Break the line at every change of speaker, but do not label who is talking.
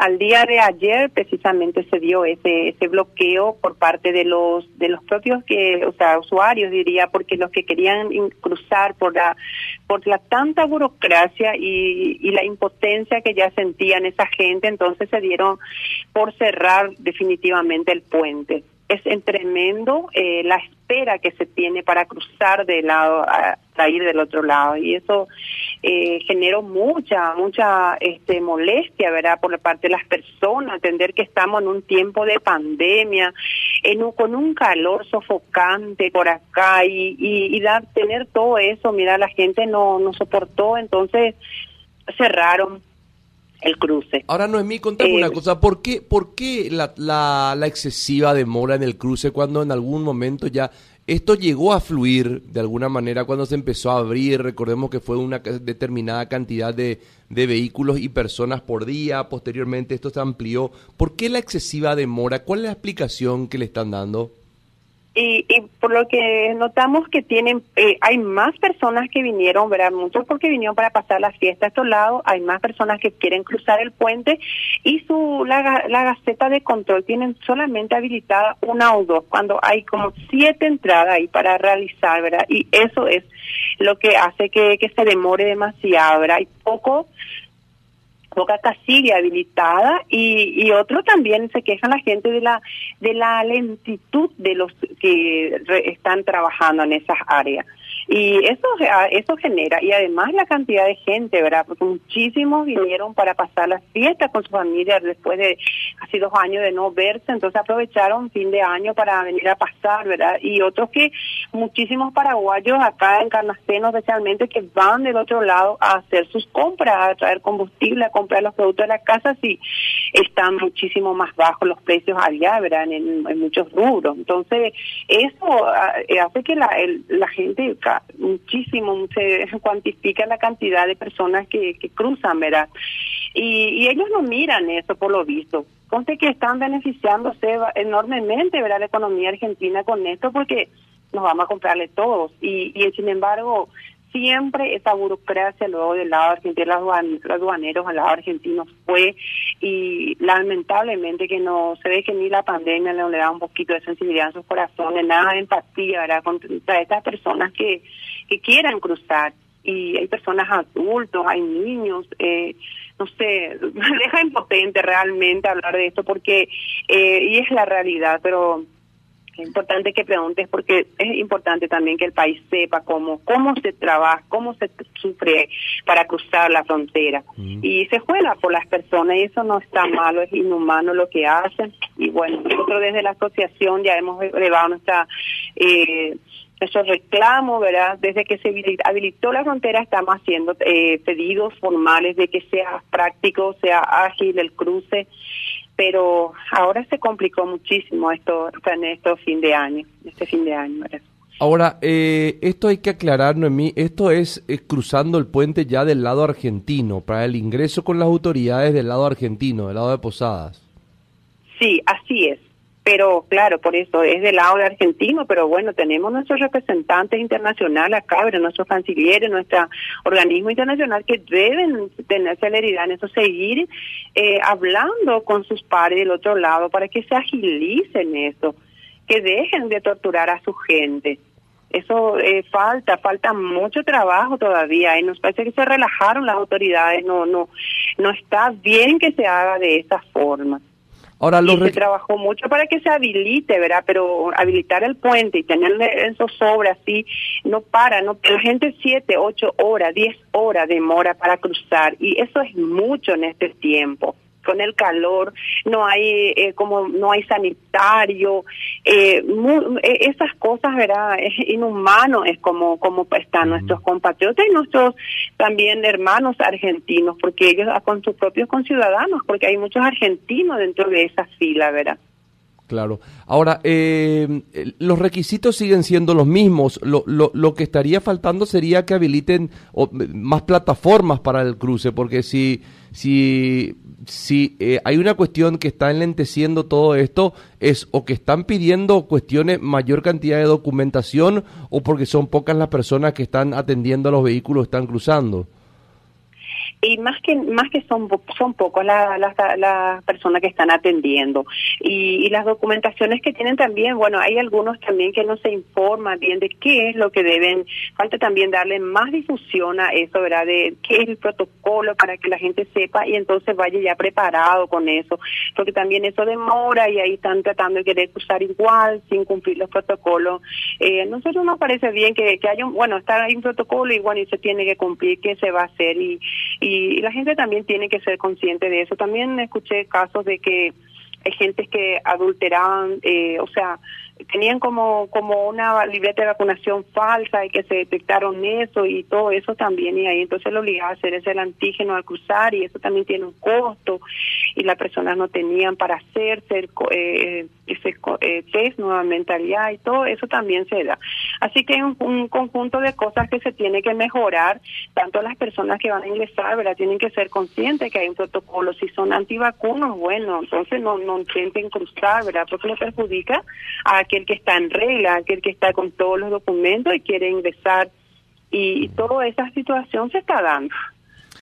al día de ayer precisamente se dio ese ese bloqueo por parte de los de los propios que o sea usuarios diría porque los que querían cruzar por la por la tanta burocracia y, y la impotencia que ya sentían esa gente entonces se dieron por cerrar definitivamente el puente. Es tremendo eh, la espera que se tiene para cruzar de lado a, ir del otro lado y eso eh, generó mucha mucha este molestia verdad por la parte de las personas entender que estamos en un tiempo de pandemia en con un calor sofocante por acá y, y, y dar, tener todo eso mira la gente no no soportó entonces cerraron el cruce.
Ahora, Noemí, contame una eh, cosa, ¿por qué, por qué la, la, la, excesiva demora en el cruce cuando en algún momento ya esto llegó a fluir de alguna manera cuando se empezó a abrir? Recordemos que fue una determinada cantidad de, de vehículos y personas por día, posteriormente esto se amplió. ¿Por qué la excesiva demora? ¿Cuál es la explicación que le están dando?
Y, y, por lo que notamos que tienen, eh, hay más personas que vinieron, ¿verdad? Muchos porque vinieron para pasar la fiesta a estos lados, hay más personas que quieren cruzar el puente y su la, la gaceta de control tienen solamente habilitada una o dos, cuando hay como siete entradas ahí para realizar, ¿verdad? Y eso es lo que hace que, que se demore demasiado, ¿verdad? Hay poco poca casilla habilitada y, y otro también se queja la gente de la de la lentitud de los que están trabajando en esas áreas. Y eso eso genera y además la cantidad de gente verdad porque muchísimos vinieron para pasar las fiestas con su familia después de casi dos años de no verse entonces aprovecharon fin de año para venir a pasar verdad y otros que muchísimos paraguayos acá en Carnaceno especialmente que van del otro lado a hacer sus compras a traer combustible a comprar los productos de la casa si están muchísimo más bajos los precios allá verdad en, muchos rubros entonces eso ah, hace que la, la gente muchísimo, se cuantifica la cantidad de personas que, que cruzan, ¿verdad? Y, y ellos no miran eso por lo visto. Conste que están beneficiándose enormemente, ¿verdad? La economía argentina con esto porque nos vamos a comprarle todos. Y, y sin embargo, siempre esa burocracia luego del lado argentino, los aduaneros al lado argentino fue y lamentablemente que no se ve que ni la pandemia le, da un poquito de sensibilidad en sus corazones, nada de empatía, ¿verdad? Contra estas personas que, que quieran cruzar y hay personas adultos, hay niños, eh, no sé, deja impotente realmente hablar de esto porque, eh, y es la realidad, pero es importante que preguntes porque es importante también que el país sepa cómo cómo se trabaja, cómo se sufre para cruzar la frontera. Mm. Y se juega por las personas y eso no está malo, es inhumano lo que hacen. Y bueno, nosotros desde la asociación ya hemos elevado nuestra... Eh, nuestro reclamo, ¿verdad? Desde que se habilitó la frontera estamos haciendo eh, pedidos formales de que sea práctico, sea ágil el cruce pero ahora se complicó muchísimo esto en estos fin de año, este fin de año.
Ahora, eh, esto hay que aclarar, Noemí, esto es, es, cruzando el puente ya del lado argentino, para el ingreso con las autoridades del lado argentino, del lado de Posadas.
Sí, así es pero claro, por eso es del lado de argentino, pero bueno, tenemos nuestros representantes internacionales acá, nuestros cancilleres, nuestro organismo internacional que deben tener celeridad en eso, seguir eh, hablando con sus pares del otro lado para que se agilicen eso, que dejen de torturar a su gente. Eso eh, falta, falta mucho trabajo todavía y nos parece que se relajaron las autoridades, no, no, no está bien que se haga de esa forma. Ahora, lo se trabajó mucho para que se habilite, ¿verdad? Pero habilitar el puente y tener esos sobra así, no para, no, la gente siete, ocho horas, diez horas demora para cruzar y eso es mucho en este tiempo con el calor, no hay eh, como no hay sanitario, eh, eh, esas cosas, ¿verdad? Es inhumano, es como como están nuestros compatriotas y nuestros también hermanos argentinos, porque ellos con sus propios conciudadanos, porque hay muchos argentinos dentro de esa fila, ¿verdad?
Claro. Ahora, eh, los requisitos siguen siendo los mismos. Lo, lo, lo, que estaría faltando sería que habiliten más plataformas para el cruce, porque si, si, si eh, hay una cuestión que está enlenteciendo todo esto, es o que están pidiendo cuestiones, mayor cantidad de documentación, o porque son pocas las personas que están atendiendo a los vehículos, están cruzando.
Y más que más que son son pocos las las personas que están atendiendo. Y, las documentaciones que tienen también bueno hay algunos también que no se informan bien de qué es lo que deben falta también darle más difusión a eso verdad de qué es el protocolo para que la gente sepa y entonces vaya ya preparado con eso. Porque también eso demora y ahí están tratando de querer usar igual sin cumplir los protocolos. Eh, nosotros nos parece bien que, que haya un bueno está ahí un protocolo y bueno y se tiene que cumplir qué se va a hacer y y, la gente también tiene que ser consciente de eso. También escuché casos de que hay gente que adulteraban, eh, o sea, tenían como como una libreta de vacunación falsa y que se detectaron eso y todo eso también y ahí entonces lo obligaba a hacer ese el antígeno al cruzar y eso también tiene un costo y las personas no tenían para hacerse eh, ese eh, test nuevamente allá y todo eso también se da. Así que hay un, conjunto de cosas que se tiene que mejorar tanto las personas que van a ingresar verdad tienen que ser conscientes que hay un protocolo si son antivacunos bueno entonces no no intenten cruzar verdad porque no perjudica a aquel que está en regla, aquel que está con todos los documentos y quiere ingresar. Y, toda esa situación se está dando.